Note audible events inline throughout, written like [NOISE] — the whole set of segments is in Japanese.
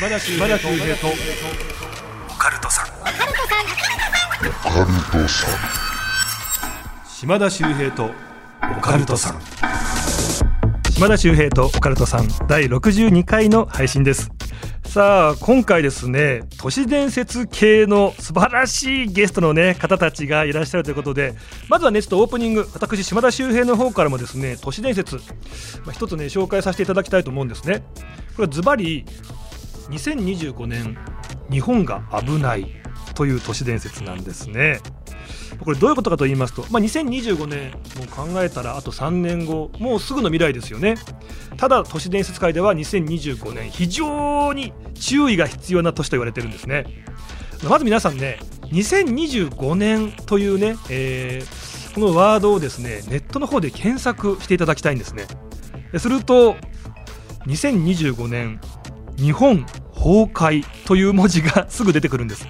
島田秀平と。オカルトさん。島田秀平と。オカルトさん。島田秀平とオカルトさん。第62回の配信です。さあ今回ですね都市伝説系の素晴らしいゲストのね方たちがいらっしゃるということでまずはねちょっとオープニング私島田秀平の方からもですね都市伝説、まあ、一つね紹介させていただきたいと思うんですね。これはズバリ2025年日本が危ないという都市伝説なんですね。これどういうことかと言いますと、まあ、2025年も考えたらあと3年後もうすぐの未来ですよね。ただ都市伝説界では2025年非常に注意が必要な年と言われてるんですね。まず皆さんね2025年というね、えー、このワードをですねネットの方で検索していただきたいんですね。すると2025年日本崩壊という文字がすぐ出てくるんです。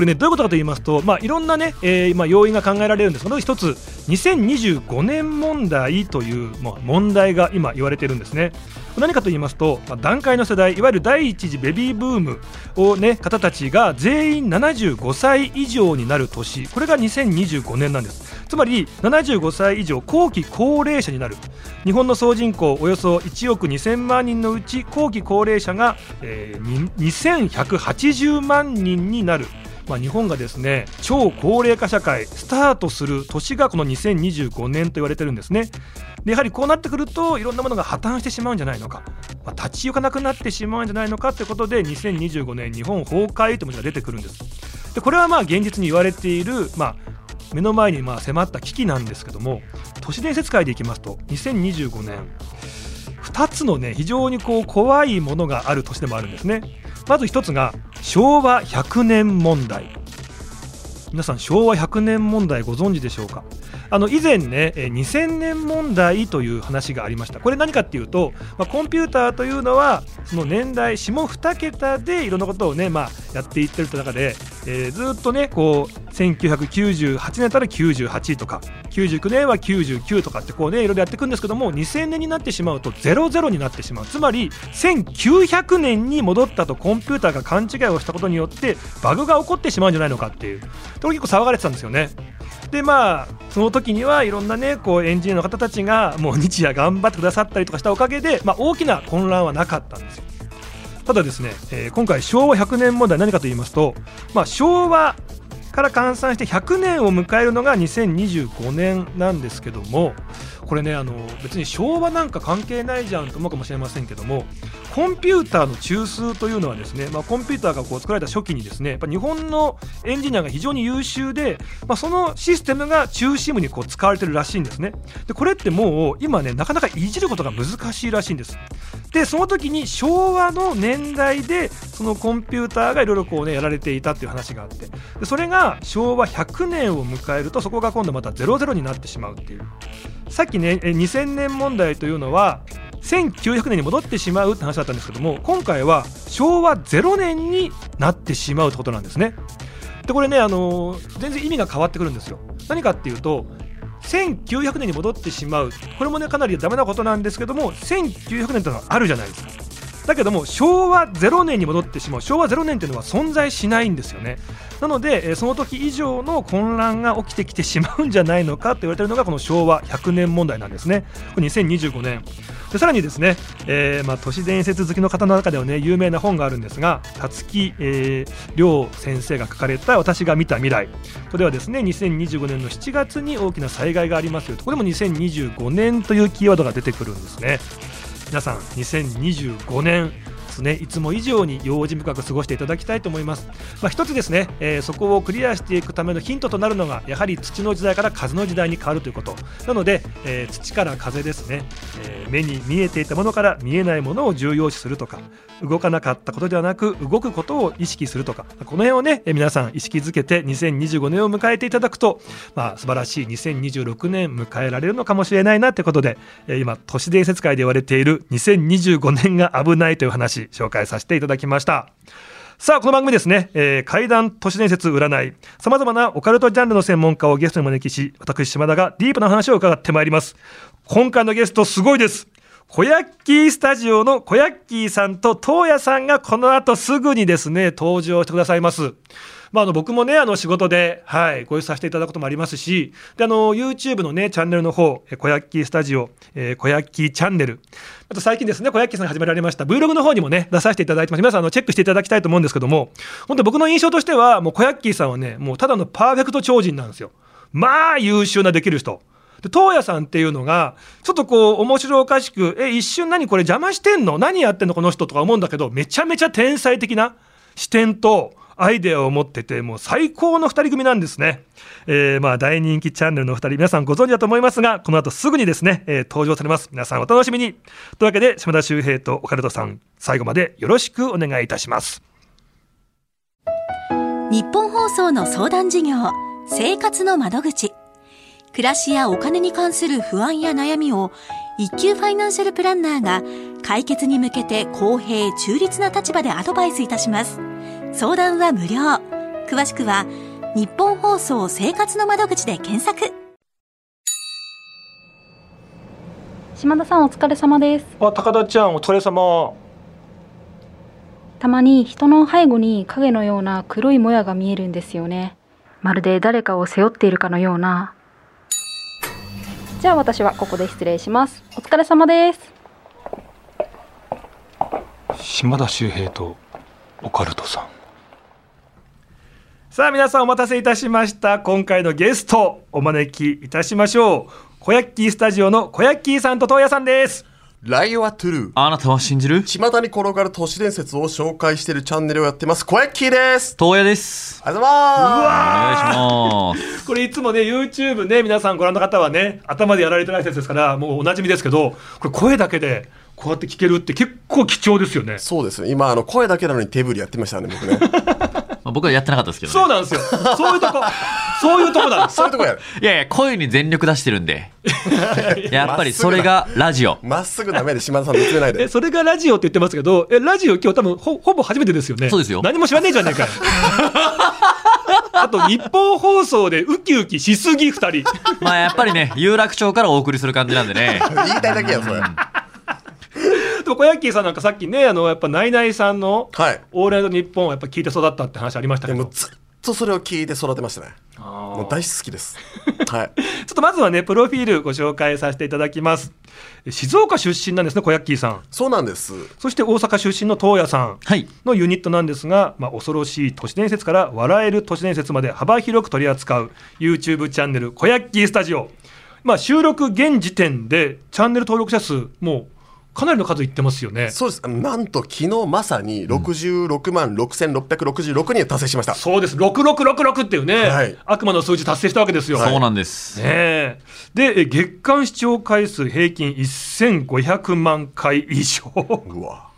これねどういうことかと言いますと、まあ、いろんなね、えーまあ、要因が考えられるんです。けど一つ2025年問題という、まあ、問題が今言われているんですね。何かと言いますと、まあ、段階の世代いわゆる第一次ベビーブームを、ね、方たちが全員75歳以上になる年。これが2025年なんです。つまり75歳以上後期高齢者になる。日本の総人口およそ1億2000万人のうち後期高齢者が、えー、2180万人になる。まあ、日本がですね超高齢化社会スタートする年がこの2025年と言われてるんですね。でやはりこうなってくるといろんなものが破綻してしまうんじゃないのか、まあ、立ち行かなくなってしまうんじゃないのかということで2025年日本崩壊という文字が出てくるんです。でこれはまあ現実に言われている、まあ、目の前にまあ迫った危機なんですけども都市伝説界でいきますと2025年2つのね非常にこう怖いものがある年でもあるんですね。まず1つが昭和100年問題。皆さん昭和100年問題ご存知でしょうか？あの以前ね2000年問題という話がありました。これ何かっていうと、まあ、コンピューターというのはその年代下2桁でいろんなことをね、まあ、やっていってると中で、えー、ずっとねこう1998年だったら98とか99年は99とかってこうねいろいろやっていくんですけども2000年になってしまうと00になってしまう。つまり1900年に戻ったとコンピューターが勘違いをしたことによってバグが起こってしまうんじゃないのかっていう。と結構騒がれてたんですよね。でまあその時にはいろんなねこうエンジニアの方たちがもう日夜頑張ってくださったりとかしたおかげで、まあ、大きな混乱はなかったんですよ。ただですね、えー、今回昭和100年問題何かと言いますと、まあ、昭和から換算して100年を迎えるのが2025年なんですけどもこれねあの別に昭和なんか関係ないじゃんと思うかもしれませんけどもコンピューターの中枢というのはですね、まあ、コンピューターがこう作られた初期にですねやっぱ日本のエンジニアが非常に優秀で、まあ、そのシステムが中心部にこう使われてるらしいんですね。でこれってもう今ねなかなかいじることが難しいらしいんです。でその時に昭和の年代でそのコンピューターがいろいろこうねやられていたっていう話があって。でそれが昭和100年を迎えるとそこが今度また00になってしまうっていう。さっきね2000年問題というのは1900年に戻ってしまうって話だったんですけども今回は昭和0年になってしまうってことなんですね。でこれねあの、全然意味が変わってくるんですよ。何かっていうと1900年に戻ってしまう。これもねかなりダメなことなんですけども1900年というのはあるじゃないですか。だけども昭和0年に戻ってしまう昭和0年というのは存在しないんですよね。なのでその時以上の混乱が起きてきてしまうんじゃないのかと言われているのがこの昭和100年問題なんですね。これ2025年。でさらにですね、えー、まあ、都市伝説好きの方の中ではね有名な本があるんですが辰木、えー、亮先生が書かれた「私が見た未来」これはですね2025年の7月に大きな災害がありますよと。これも2025年というキーワードが出てくるんですね。皆さん2025年ですねいつも以上に用心深く過ごしていただきたいと思います、まあ、一つですね、えー、そこをクリアしていくためのヒントとなるのがやはり土の時代から風の時代に変わるということ。なので、えー、土から風ですね、えー、目に見えていたものから見えないものを重要視するとか動かなかったことではなく動くことを意識するとかこの辺をね皆さん意識づけて2025年を迎えていただくと、まあ、素晴らしい2026年迎えられるのかもしれないなということで今都市伝説界で言われている2025年が危ないという話紹介させていただきました。さあ、この番組ですね、えー、怪談都市伝説占い、様々なオカルトジャンルの専門家をゲストに招きし、私、島田がディープな話を伺ってまいります。今回のゲスト、すごいです。小ヤッキースタジオの小ヤッキーさんと東野さんがこの後すぐにですね、登場してくださいます。まあ、あの僕もね、あの仕事で、はい、ご一緒させていただくこともありますし、で、あの、YouTube のね、チャンネルの方、小ヤッキースタジオ、えー、小ヤッキーチャンネル、あと最近ですね、小ヤッキーさんが始められました Vlog の方にもね、出させていただいてます。皆さん、あの、チェックしていただきたいと思うんですけども、本当僕の印象としては、もう小ヤッキーさんはね、もうただのパーフェクト超人なんですよ。まあ、優秀なできる人。で東野さんっていうのがちょっとこう面白おかしくえ一瞬何これ邪魔してんの？何やってんの？この人とか思うんだけどめちゃめちゃ天才的な視点とアイデアを持っててもう最高の2人組なんですね、えー、まあ大人気チャンネルの2人皆さんご存知だと思いますがこの後すぐにですね、えー、登場されます。皆さんお楽しみに。というわけで島田秀平とオカルトさん最後までよろしくお願いいたします。日本放送の相談事業生活の窓口。暮らしやお金に関する不安や悩みを一級ファイナンシャルプランナーが解決に向けて公平中立な立場でアドバイスいたします。相談は無料。詳しくは日本放送生活の窓口で検索。島田さんお疲れ様です。あ、高田ちゃんお疲れ様。たまに人の背後に影のような黒いもやが見えるんですよね。まるで誰かを背負っているかのようなじゃあ私はここで失礼しますお疲れ様です島田秀平とオカルトさんさあ皆さんお待たせいたしました今回のゲストお招きいたしましょう小ヤッキースタジオの小ヤッキーさんと東野さんですライオはトゥルー。あなたは信じる巷に転がる都市伝説を紹介しているチャンネルをやってます。小ヤッキーです。東野です。ありがとうございます。お願いします。これいつもね、YouTube ね、皆さんご覧の方はね、頭でやられてない説ですから、もうおなじみですけど、これ声だけで、こうやって聞けるって結構貴重ですよね。そうですね。今、あの、声だけなのに手振りやってましたね、僕ね。まあ、僕はやってなかったですけど、ね、そうなんですよ。そういうとこ、そういうとこなんです。そういうとこやる。いやいや、声に全力出してるんで。[LAUGHS] やっぱりそれがラジオ。まっすぐダメで島田さん見つめないで。え、それがラジオって言ってますけど、え、ラジオ今日多分ほほぼ初めてですよね。そうですよ。何も知らねえじゃねえかよ。[LAUGHS] あと日本放送でウキウキしすぎ2人。まあやっぱりね、有楽町からお送りする感じなんでね。[LAUGHS] 言いたいだけや、それ。でも小ヤッキーさんなんかさっきねあのやっぱナイナイさんの「オールナイトニッポン」をやっぱ聞いて育ったって話ありましたけど、ずっとそれを聞いて育てましたね。もう大好きです。はい。[LAUGHS] ちょっとまずはねプロフィールご紹介させていただきます。静岡出身なんですね小ヤッキーさん。そうなんです。そして大阪出身の東野さんのユニットなんですが、はい、まあ、恐ろしい都市伝説から笑える都市伝説まで幅広く取り扱う YouTube チャンネル「小ヤッキースタジオ」まあ、収録現時点でチャンネル登録者数もうかなりの数いってますよね。そうです。なんと昨日まさに66万6666人達成しました。そうです。6666っていうね、はい、悪魔の数字達成したわけですよ。そうなんです。ねで、月間視聴回数平均1500万回以上。うわ。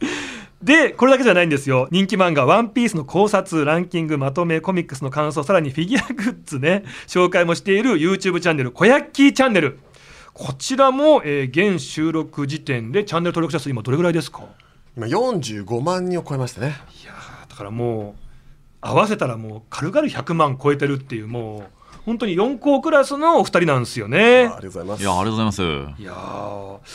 [LAUGHS] で、これだけじゃないんですよ。人気漫画、ワンピースの考察、ランキング、まとめ、コミックスの感想、さらにフィギュアグッズね、紹介もしている YouTube チャンネル、小ヤッキーチャンネル。こちらも、えー、現収録時点でチャンネル登録者数今どれぐらいですか？今45万人を超えましたねいやだからもう合わせたらもう軽々100万超えてるっていうもう本当に4校クラスのお二人なんですよね。ありがとうございます。いやありがとうございます。いや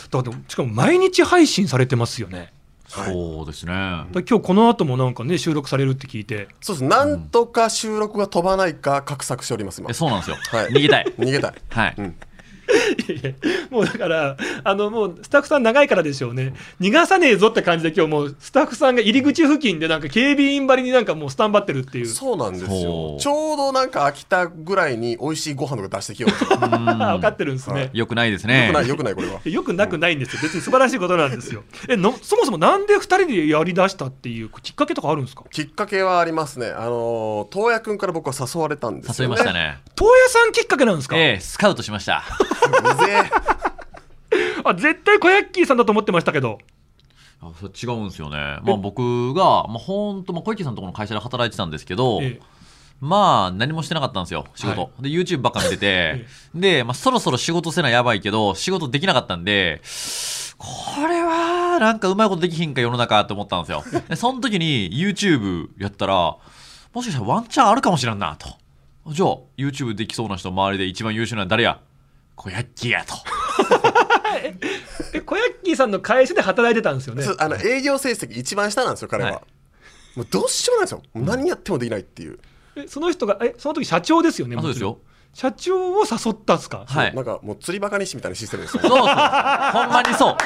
だからしかも毎日配信されてますよね。そうですね。今日この後もなんかね収録されるって聞いて。そうです。なんとか収録が飛ばないか画策しております今。そうなんですよ。はい。逃げたい。[LAUGHS] 逃げたい。はい。うんもうだからあのもうスタッフさん長いからでしょうね。逃がさねえぞって感じで今日もうスタッフさんが入り口付近でなんか警備員張りになんかもうスタンバってるっていう。そうなんですよ。ちょうどなんか秋田ぐらいに美味しいご飯とか出してきよう [LAUGHS] 分かってるんですね、よくないですね。よくないよくないこれは。[LAUGHS] よくなくないんですよ。別に素晴らしいことなんですよ。えのそもそもなんで2人でやりだしたっていうきっかけとかあるんですか？きっかけはありますね。あの東野君から僕は誘われたんですよ、ね、誘いましたね。東野さんきっかけなんですか？ええスカウトしました [LAUGHS] あ絶対小ヤッキーさんだと思ってましたけど。あそれ違うんですよね、まあ、僕が、まあ、本当、まあ、小池さんのところの会社で働いてたんですけど、ええ、まあ何もしてなかったんですよ仕事、はい、で YouTube ばっか見てて、[LAUGHS] え、で、まあ、そろそろ仕事せなやばいけど仕事できなかったんでこれはなんかうまいことできひんか世の中と思ったんですよ。[LAUGHS] でその時に YouTube やったらもしかしたらワンチャンあるかもしれんなと。じゃあ YouTube できそうな人周りで一番優秀なのは誰や？小ヤッキーやと。え小ヤッキーーさんの会社で働いてたんですよね？あの営業成績一番下なんですよ彼は、はい。もうどうしようもないですよ。何やってもできないっていう、えその人がえその時社長ですよねあそうですよ。社長を誘ったんですか？はい。なんかもう釣りバカ西みたいなシステムですよ。そうそう。ほんまにそう。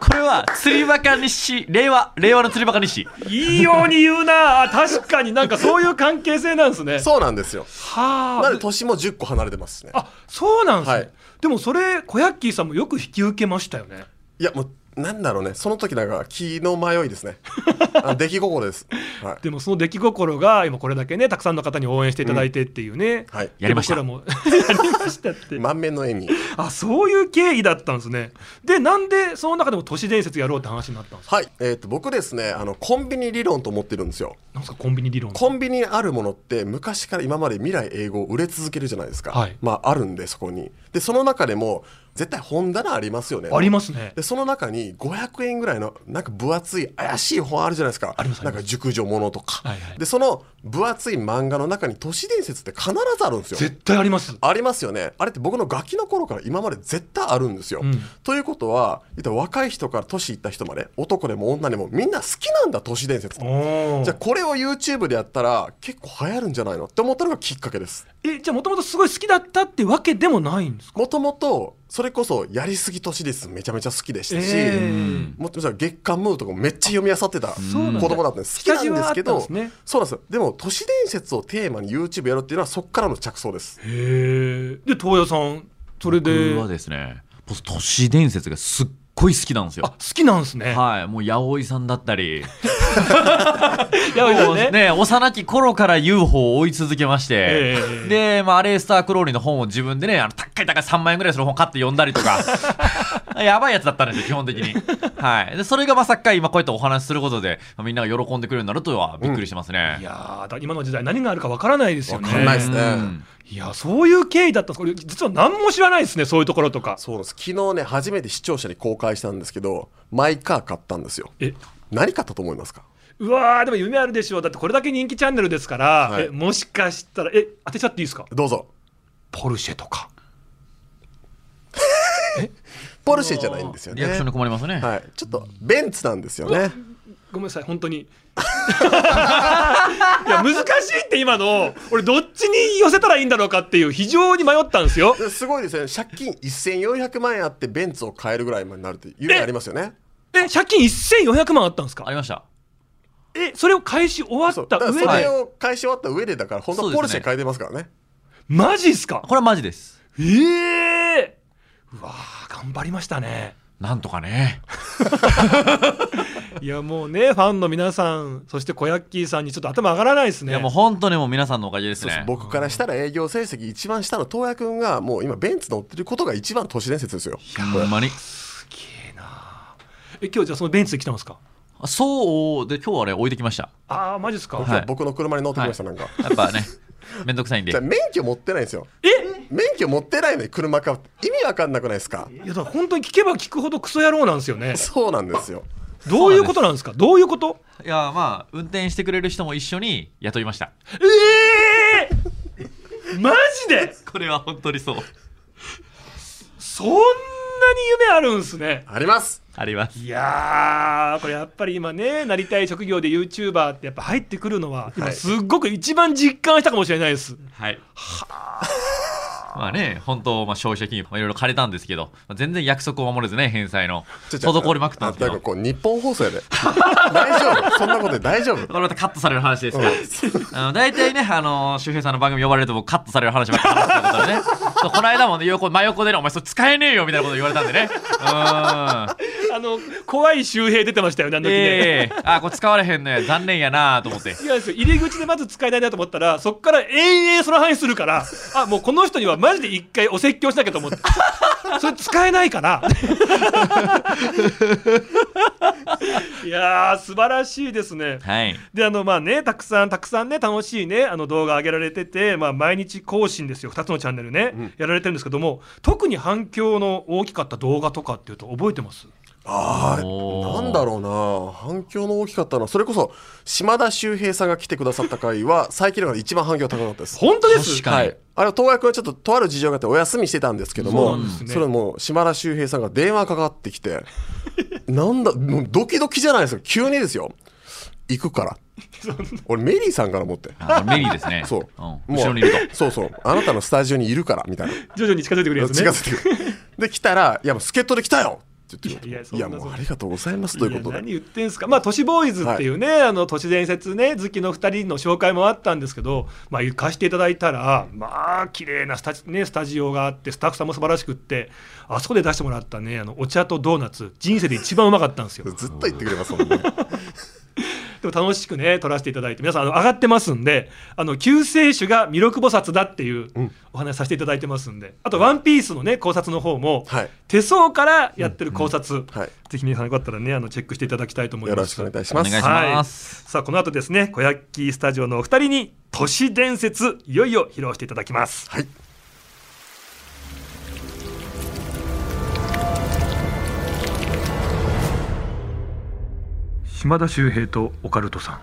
これは釣りバカ日誌令和令和の釣りバカ日誌。いいように言うな。あ確かに。なんかそういう関係性なんですね。そうなんですよ。はあ。なので年も10個離れてますしね。あそうなんですね、はいでもそれ小ヤッキーさんもよく引き受けましたよね。いやもうなんだろうね。その時なんか気の迷いですね。[LAUGHS] あ出来心です、はい、でもその出来心が今これだけねたくさんの方に応援していただいてっていうね、はい。やりました。も。[LAUGHS] やりましたって。満面の笑み。あそういう経緯だったんですね。でなんでその中でも都市伝説やろうって話になったんですか？はい。えー、と僕ですねあのコンビニ理論と思ってるんですよ。なんですかコンビニ理論。コンビニにあるものって昔から今まで未来英語を売れ続けるじゃないですか、はい。まああるんでそこにでその中でも絶対本棚ありますよね。ありますね。でその中に500円ぐらいのなんか分厚い怪しい本あるじゃないですか。なんか熟女ものとか、はいはい。でその分厚い漫画の中に都市伝説って必ずあるんですよ。絶対あります。ありますよね。あれって僕のガキの頃から今まで絶対あるんですよ、うん。ということは若い人から年いった人まで男でも女でもみんな好きなんだ都市伝説じゃあこれを YouTube でやったら結構流行るんじゃないのって思ったのがきっかけです。えじゃあもともとすごい好きだったってわけでもないんですか？もともとそれこそやりすぎ都市伝説めちゃめちゃ好きでしたし、えー。もっと月刊ムーとかもめっちゃ読み漁ってた子供だったんです好きなんですけどねそうなんですよ。でも都市伝説をテーマに YouTube やるっていうのはそこからの着想です。へえで東野さんそれで？僕はですね僕都市伝説がすっごい好きなんですあよ好きなんですね。はいもう八百さんだったり。いやいやねね幼き頃から UFO を追い続けまして、ええで、まあ、アレースター・クローリーの本を自分でねあの高い高い3万円ぐらいする本買って読んだりとか。[LAUGHS] やばいやつだったんですよ基本的に、はい、でそれがまさか今こうやってお話しすることでまあみんなが喜んでくれるようになるとはびっくりしてますね、いやーだ今の時代何があるかわからないですよね。わかんないですね。うんいやそういう経緯だったんですこれ実は何も知らないですねそういうところとか。そうです。昨日ね初めて視聴者に公開したんですけどマイカー買ったんですよ。え？何買ったと思いますか？うわーでも夢あるでしょ。うだってこれだけ人気チャンネルですから、はい。えもしかしたらえ当てちゃっていいですか？どうぞ。ポルシェとか。[LAUGHS] ポルシェじゃないんですよね。リアクションで困りますね、はい、ちょっとベンツなんですよねごめんなさい本当に。[LAUGHS] いや難しいって今の俺どっちに寄せたらいいんだろうかっていう非常に迷ったんですよ。ですごいですよね。借金1400万円あってベンツを買えるぐらいまでなるって夢ありますよね。え借金1400万あったんですか？ありました。えそれを返し終わった上で、だからそれを返し終わった上でだから本当ポルシェ買えてますからね。マジっすか？これはマジです。ええうわー頑張りましたね。なんとかね [LAUGHS] いやもうねファンの皆さんそして小ヤッキーさんにちょっと頭上がらないですね。いやもう本当にもう皆さんのおかげですね。僕からしたら営業成績一番下の東也君がもう今ベンツ乗ってることが一番都市伝説ですよ。これほんまに。すげえな。え今日じゃあそのベンツで来たんですか？あそうで今日はあれ置いてきました。ああマジですか、僕は僕の車に乗ってきました、なんか。やっぱねめんどくさいんで。じゃあ免許持ってないんですよ。え？免許持ってないのに車買うって。意味わかんなくないですか？いやだから本当に聞けば聞くほどクソ野郎なんですよね。そうなんですよどういうことなんですか？どういうこと？いやまあ運転してくれる人も一緒に雇いました。ええマジで？これは本当にそう。そんなに夢あるんすね。あります。あります。いやーこれやっぱり今ねなりたい職業で YouTuber ってやっぱ入ってくるのは今はいすっごく一番実感したかもしれないです、はいまあね本当、まあ、消費者金融まあいろいろ借りたんですけど、まあ全然約束を守れずね返済の滞りまくったんですけあどなんかこう日本放送やで。大丈夫。そんなことで大丈夫。これまたカットされる話ですから、あの大体ね、あの周平さんの番組呼ばれると僕カットされる話ばっかり話すってことでねそうこの間もね横真横でね「お前それ使えねえよ」みたいなこと言われたんでね。う [LAUGHS] んあの怖い周平出てましたよねあの時ね、ええ。あこれ使われへんね残念やなと思って。いやですよ入り口でまず使えないなと思ったらそっから延々その話するからあもうこの人にはマジで一回お説教しなきゃと思ってそれ使えないから [LAUGHS] いやー素晴らしいですね。はい。であのまあねたくさんたくさんね楽しいねあの動画上げられてて、まあ、毎日更新ですよ。2つのチャンネルね、やられてるんですけども特に反響の大きかった動画とかっていうと覚えてます？あなんだろうな。反響の大きかったのはそれこそ島田秀平さんが来てくださった回は最近の中で一番反響高かったです。本当です？確かに。はい、あれは東役はちょっととある事情があってお休みしてたんですけどもそね。それもう島田秀平さんが電話かかってきて [LAUGHS] なんだもうドキドキじゃないですか。急にですよ。行くから。[LAUGHS] 俺メリーさんから思って。あメリーですね。そう、ん。も後ろにいると。そうそう。あなたのスタジオにいるからみたいな。徐々に近づいてくるやつね。近づいてくる。で来たら「いやもう助っ人で来たよ」言っていやいやもうありがとうございますということで。何言ってんすか。まあ都市ボーイズっていうね、あの都市伝説ね好きの2人の紹介もあったんですけどまあ行かしていただいたらまあ綺麗なスタジ,、ね、スタジオがあってスタッフさんも素晴らしくってあそこで出してもらったねあのお茶とドーナツ人生で一番うまかったんですよ。[LAUGHS] ずっと言ってくれますもんねでも楽しくね撮らせていただいて皆さんあの上がってますんであの救世主が弥勒菩薩だっていううん。お話させていただいてますんであと「ワンピースのね考察の方も、はい。手相からやってる考察、はい。ぜひ皆さんよかったらねあのチェックしていただきたいと思います。よろしくお願いします。お願い。します。さあこの後ですね小ースタジオのお二人に都市伝説いよいよ披露していただきます。はい島田秀平とオカルトさん。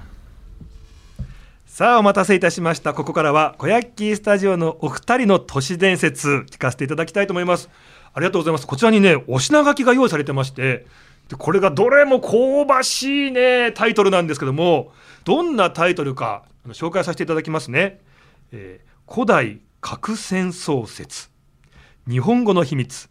さあお待たせいたしました。ここからは小ヤッキースタジオのお二人の都市伝説聞かせていただきたいと思います。ありがとうございます。こちらにねお品書きが用意されてましてでこれがどれも香ばしいねタイトルなんですけどもどんなタイトルかあの紹介させていただきますね、えー古代核戦争説。日本語の秘密。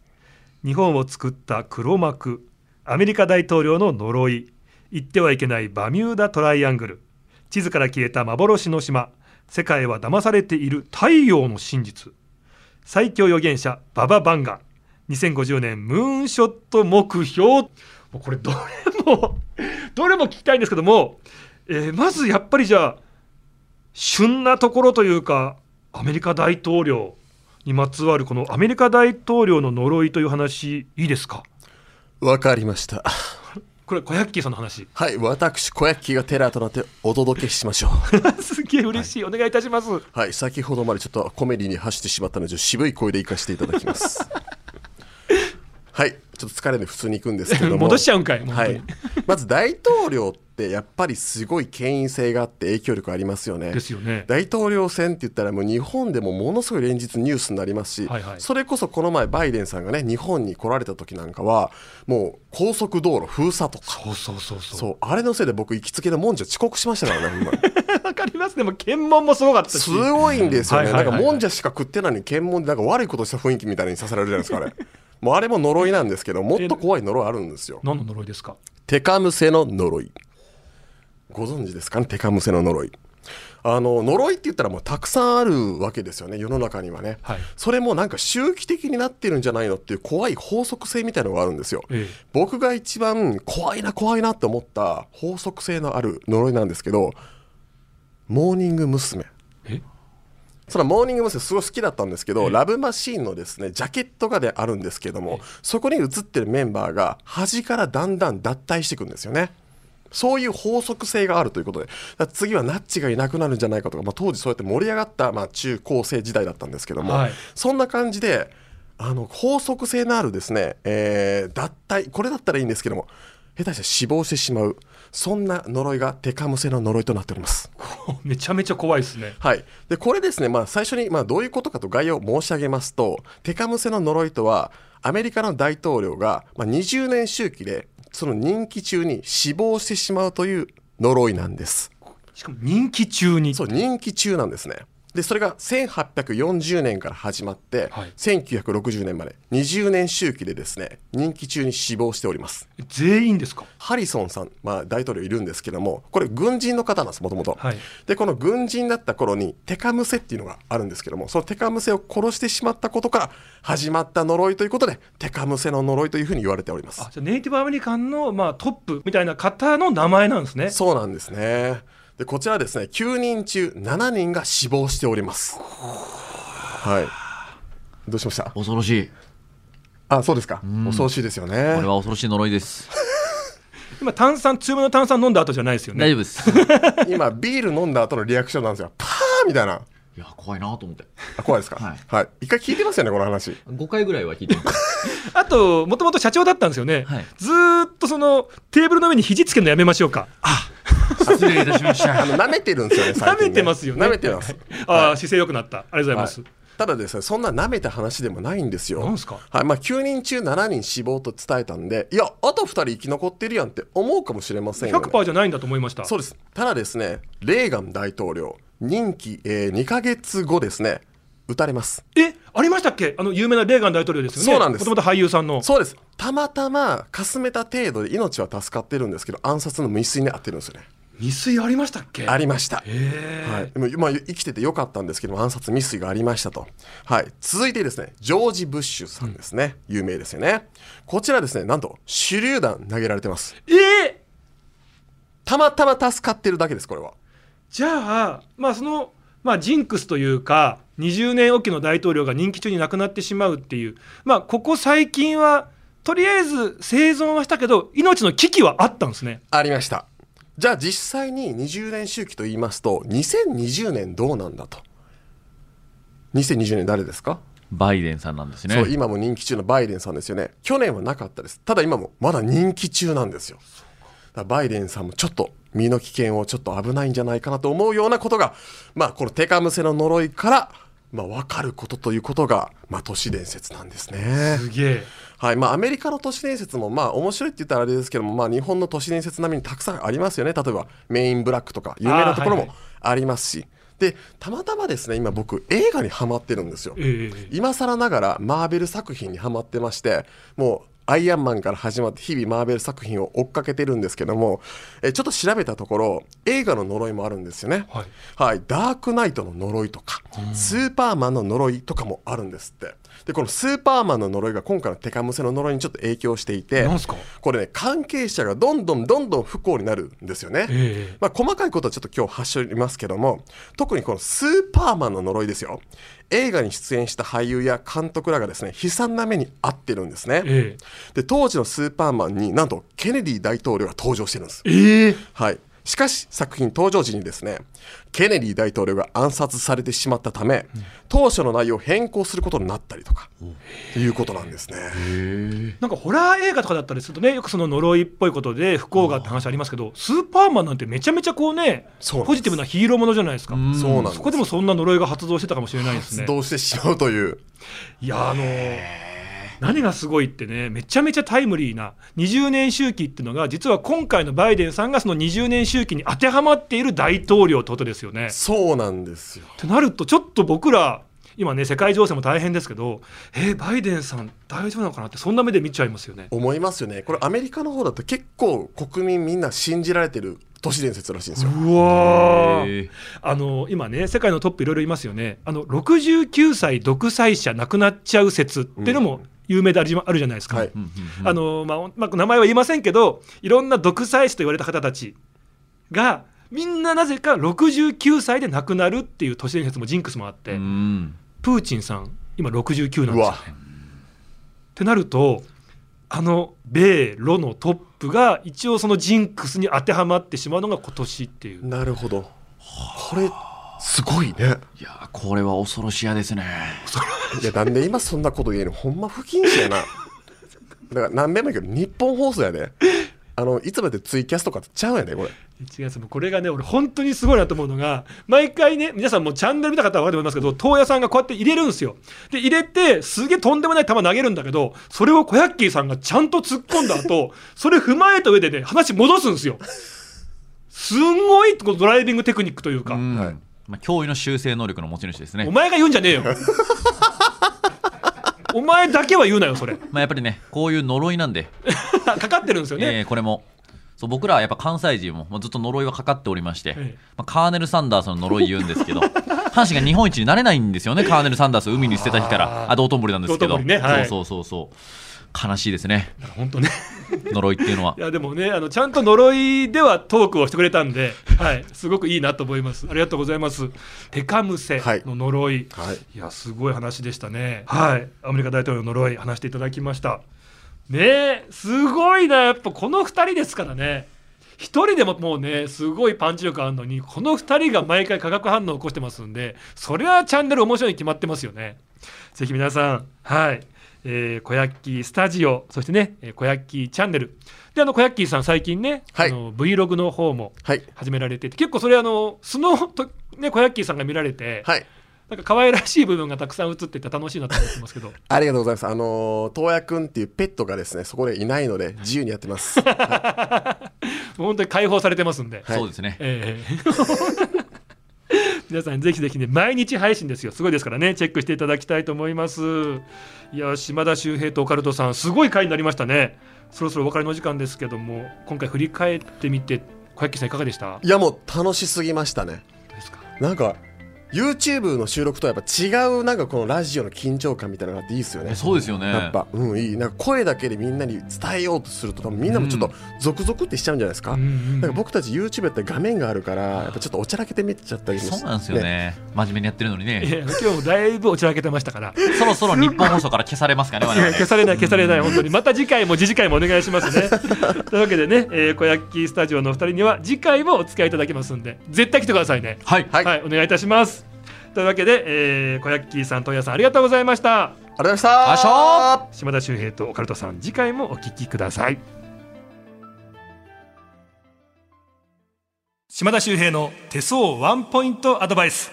日本を作った黒幕。アメリカ大統領の呪い。行ってはいけないバミューダトライアングル。地図から消えた幻の島。世界は騙されている太陽の真実。最強預言者バババンガ2050年ムーンショット目標。これどれもどれも聞きたいんですけども、えーまずやっぱりじゃあ旬なところというかアメリカ大統領にまつわるこのアメリカ大統領の呪いという話いいですか？わかりました。これ小ヤッキーさんの話。はい私小焼きがテラーとなってお届けしましょう。[LAUGHS] すげえ嬉しい、お願いいたします。はい。先ほどまでちょっとコメディに走ってしまったので渋い声で行かせていただきます。[LAUGHS] はい。ちょっと疲れで普通に行くんですけども。[LAUGHS] 戻しちゃうんかいはい、まず大統領ってやっぱりすごい権威性があって影響力ありますよね。ですよね。大統領選って言ったらもう日本でもものすごい連日ニュースになりますし、はいはい。それこそこの前バイデンさんがね日本に来られた時なんかはもう高速道路封鎖とか。そうそうそうそう。そうあれのせいで僕行きつけのもんじゃ遅刻しましたからねほんまにわかります。でも検問もすごかったし。すごいんですよね、なんかもんじゃしか食ってないのに検問でなんか悪いことした雰囲気みたいにさせられるじゃないですかあれ。もうあれも呪いなんですけどもっと怖い呪いあるんですよ。何の呪いですか？テカムセの呪いご存知ですか？ねテカムセの呪い。あの呪いって言ったらもうたくさんあるわけですよね世の中にはね、はい。それもなんか周期的になってるんじゃないのっていう怖い法則性みたいなのがあるんですよ、え僕が一番怖いな怖いなって思った法則性のある呪いなんですけどモーニング娘。え？そのモーニング娘。すごい好きだったんですけど、ラブマシーンのですねジャケットがであるんですけども、そこに写ってるメンバーが端からだんだん脱退していくんですよね。そういう法則性があるということで、次はナッチがいなくなるんじゃないかとか、まあ、当時そうやって盛り上がった、まあ、中高生時代だったんですけども、はい。そんな感じであの法則性のあるですね、えー脱退これだったらいいんですけども下手したら死亡してしまうそんな呪いがテカムセの呪いとなっております。[LAUGHS] めちゃめちゃ怖いですね。はい、でこれですね、まあ、最初にまあどういうことかと概要を申し上げますとテカムセの呪いとはアメリカの大統領がまあ20年周期でその任期中に死亡してしまうという呪いなんです。しかも人気中に。そう任期中なんですねでそれが1840年から始まって、はい。1960年まで。20年周期でですね任期中に死亡しております。全員ですか？ハリソンさん、まあ、大統領いるんですけどもこれ軍人の方なんですもともとはい。でこの軍人だった頃にテカムセっていうのがあるんですけどもそのテカムセを殺してしまったことから始まった呪いということでテカムセの呪いというふうに言われております。ネイティブアメリカンの、まあ、トップみたいな方の名前なんですね。そうなんですねでこちらですね9人中7人が死亡しております。はい。どうしました？恐ろしい。あそうですか。恐ろしいですよね。これは恐ろしい呪いです。[LAUGHS] 今炭酸強めの炭酸飲んだ後じゃないですよね。大丈夫です。[LAUGHS] 今ビール飲んだ後のリアクションなんですよ。パーみたいな。いや、怖いなと思って。あ怖いですか？はい。はい、一回聞いてますよねこの話。5回ぐらいは聞いてます。[LAUGHS] あともともと社長だったんですよね、はい。ずーっとそのテーブルの上に肘つけるのやめましょうか失礼いたしました。あの舐めてるんですよね最近ね。舐めてますよね。舐めてます。ああ、姿勢良くなった。ありがとうございます、ただですねそんな舐めた話でもないんですよ。なんすか？はい。まあ、9人中7人死亡と伝えたんでいやあと2人生き残ってるやんって思うかもしれませんよ、ね、100%じゃないんだと思いました。そうです。ただですねレーガン大統領任期、えー2ヶ月後ですね撃たれます。えありましたっけ？あの有名なレーガン大統領ですよね。そうなんです。もともと俳優さんの。そうです。たまたまかすめた程度で命は助かってるんですけど暗殺の未遂に遭ってるんですよね未遂ありましたっけ？ありました。はい、でも、まあ、生きててよかったんですけど暗殺未遂がありましたと、はい、続いてですねジョージ・ブッシュさんですね、有名ですよね。こちらですねなんと手榴弾投げられてます。えーたまたま助かってるだけですこれは。じゃあまあそのまあジンクスというか20年おきの大統領が任期中に亡くなってしまうっていう。まあここ最近はとりあえず生存はしたけど命の危機はあったんですね。ありましたじゃあ実際に20年周期と言いますと2020年どうなんだと。2020年誰ですか、バイデンさんなんですね。そう今も人気中のバイデンさんですよね。去年はなかったです。ただ今もまだ人気中なんですよ。だバイデンさんもちょっと身の危険をちょっと危ないんじゃないかなと思うようなことがまあこのテカムセの呪いからまあ分かることということがまあ都市伝説なんですね。すげえ。はい。まあ、アメリカの都市伝説もまあ面白いって言ったらあれですけども、まあ、日本の都市伝説並みにたくさんありますよね。例えばメインブラックとか有名なところもあーはいはい。ありますし、でたまたまですね今僕映画にハマってるんですよ。ええ。今更ながらマーベル作品にハマってましてもうアイアンマンから始まって日々マーベル作品を追っかけてるんですけどもえちょっと調べたところ映画の呪いもあるんですよね。はい。はい、ダークナイトの呪いとか、スーパーマンの呪いとかもあるんですって。でこのスーパーマンの呪いが今回のテカムセの呪いにちょっと影響していてこれね関係者がどんどんどんどん不幸になるんですよね、ええ。まあ、細かいことはちょっと今日発しりますけども特にこのスーパーマンの呪いですよ映画に出演した俳優や監督らがですね悲惨な目に遭ってるんですね、えで当時のスーパーマンになんとケネディ大統領が登場してるんです。えええ。はい。しかし作品登場時にですねケネディ大統領が暗殺されてしまったため、当初の内容を変更することになったりとか、ということなんですね。なんかホラー映画とかだったりするとねよくその呪いっぽいことで不幸がって話ありますけどスーパーマンなんてめちゃめちゃこうねポジティブなヒーローものじゃないですかうんそうなんです。そこでもそんな呪いが発動してたかもしれないですね発動してしまうという。いやあの何がすごいってねめちゃめちゃタイムリーな20年周期っていうのが実は今回のバイデンさんがその20年周期に当てはまっている大統領ってことですよね。そうなんですよ。ってなるとちょっと僕ら今ね世界情勢も大変ですけどえーバイデンさん大丈夫なのかなってそんな目で見ちゃいますよね。思いますよね。これアメリカの方だと結構国民みんな信じられてる都市伝説らしいんですよ。うわあの今ね世界のトップいろいろいますよね。あの69歳独裁者亡くなっちゃう説っていうのも有名であるじあるじゃないですか。あのまあまあ、名前は言いませんけどいろんな独裁者と言われた方たちがみんななぜか69歳で亡くなるっていう都市伝説もジンクスもあって、うん。プーチンさん今69なんですよ。うわ。ってなるとあの米ロのトップが一応そのジンクスに当てはまってしまうのが今年っていう。なるほど。これすごいね。いやーこれは恐ろしやですねいやなんで今そんなこと言えるの？ほんま不謹慎やな。だから何べんも言うけど日本放送やで。あのいつまでツイキャスとかってちゃうんやでこれ。違います。もうこれがね俺本当にすごいなと思うのが毎回ね皆さんもチャンネル見た方は分かると思いますけど東野さんがこうやって入れるんですよ。で入れてすげえとんでもない球投げるんだけどそれを小ヤッキーさんがちゃんと突っ込んだ後 [LAUGHS] それ踏まえた上でね話戻すんですよ。すんごいこのドライビングテクニックというか、うん。はい。まあ、驚異の修正能力の持ち主ですね。お前が言うんじゃねえよ [LAUGHS] お前だけは言うなよそれ。[LAUGHS] まあ、やっぱりねこういう呪いなんで、[LAUGHS] かかってるんですよね、えーこれも。そう僕らはやっぱ関西人ももうずっと呪いはかかっておりまして、ええ。まあ、カーネル・サンダースの呪い言うんですけど [LAUGHS] 阪神が日本一になれないんですよねカーネル・サンダースを海に捨てた日から。あ道頓堀なんですけど、道頓堀ねはい。そうそうそうそう悲しいですね。本当ね。呪いっていうのは。[LAUGHS] いやでもねあのちゃんと呪いではトークをしてくれたんで、[LAUGHS] はい、すごくいいなと思います。ありがとうございます。テカムセの呪い、はい。い、やすごい話でしたね。はい。アメリカ大統領の呪い話していただきました。ねえすごいな。やっぱこの2人ですからね。一人でももうねすごいパンチ力あるのにこの2人が毎回化学反応を起こしてますんでそれはチャンネル面白いに決まってますよね。ぜひ皆さんはいえー、小ヤッキースタジオそしてねえー小ヤッキーチャンネル。であの小ヤッキーさん最近ね、はい。あの Vlog の方もはい。始められてて結構それあの素のとね小ヤッキーさんが見られて、はい。なんか可愛らしい部分がたくさん映ってて楽しいなと思ってますけど。[LAUGHS] ありがとうございます。あの東也くんっていうペットがですねそこでいないので自由にやってます、は [LAUGHS] [LAUGHS] もう本当に解放されてますんで、はい。そうですね。ええ皆さんぜひぜひね毎日配信ですよ。すごいですからね。チェックしていただきたいと思います。いや島田秀平とオカルトさんすごい回になりましたね。そろそろお別れの時間ですけども今回振り返ってみて小焼さんいかがでした？い、いやもう楽しすぎましたね。どうですか。なんか YouTube の収録とはやっぱ違うなんかこのラジオの緊張感みたいなのがあっていいですよね。そうですよね。やっぱうんいい。なんか声だけでみんなに伝えようとすると多分みんなもちょっとゾクゾクってしちゃうんじゃないですか,、うんうんなんか僕たち YouTube やったら画面があるからやっぱちょっとおちゃらけて見ちゃったりもそうなんですよね。真面目にやってるのにいねや [LAUGHS] 今日もだいぶおちゃらけてましたから。そろそろ日本放送から消されますかね消されない消されない本当に。また次回も次次回もお願いしますね。[LAUGHS] というわけでね、えー、小焼きスタジオのお二人には次回もお付き合いいただきますんで絶対来てくださいね。はい。はいはい、お願いいたしますというわけで、えー、小焼きさんとやさんありがとうございました。ありがとうございました。あしょ島田秀平とオカルトさん次回もお聞きください。島田秀平の手相ワンポイントアドバイス。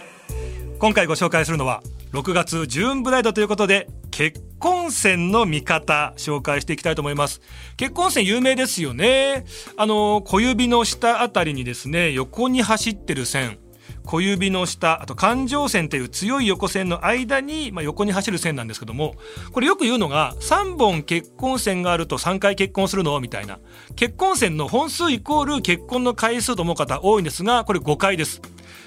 今回ご紹介するのは6月ジューンブライドということで結婚線の見方紹介していきたいと思います。結婚線有名ですよね。あの小指の下あたりにですね横に走ってる線小指の下あと環状線という強い横線の間に、まあ、横に走る線なんですけどもこれよく言うのが3本結婚線があると3回結婚するの？みたいな。結婚線の本数イコール結婚の回数と思う方多いんですがこれ誤解です。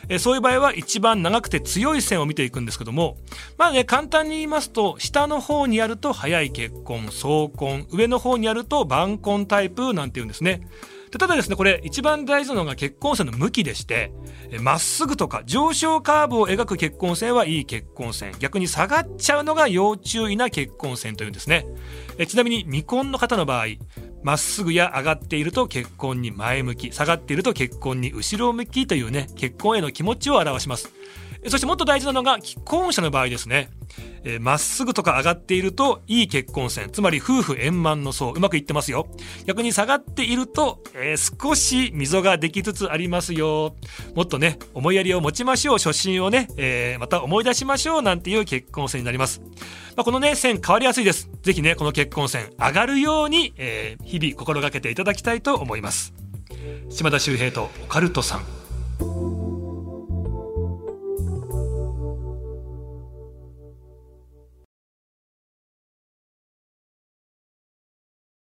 えそういう場合は一番長くて強い線を見ていくんですけどもまあね簡単に言いますと下の方にあると早い結婚早婚上の方にあると晩婚タイプなんて言うんですね。ただですねこれ一番大事なのが結婚線の向きでしてまっすぐとか上昇カーブを描く結婚線はいい結婚線逆に下がっちゃうのが要注意な結婚線というんですね。ちなみに未婚の方の場合まっすぐや上がっていると結婚に前向き下がっていると結婚に後ろ向きというね結婚への気持ちを表します。そしてもっと大事なのが既婚者の場合ですね。えーまっすぐとか上がっているといい結婚線。つまり夫婦円満の層。うまくいってますよ。逆に下がっていると、えー少し溝ができつつありますよ。もっとね思いやりを持ちましょう。初心をね、えーまた思い出しましょう。なんていう結婚線になります、まあ、このね線変わりやすいです。ぜひねこの結婚線上がるように、えー日々心がけていただきたいと思います。島田秀平とオカルトさん。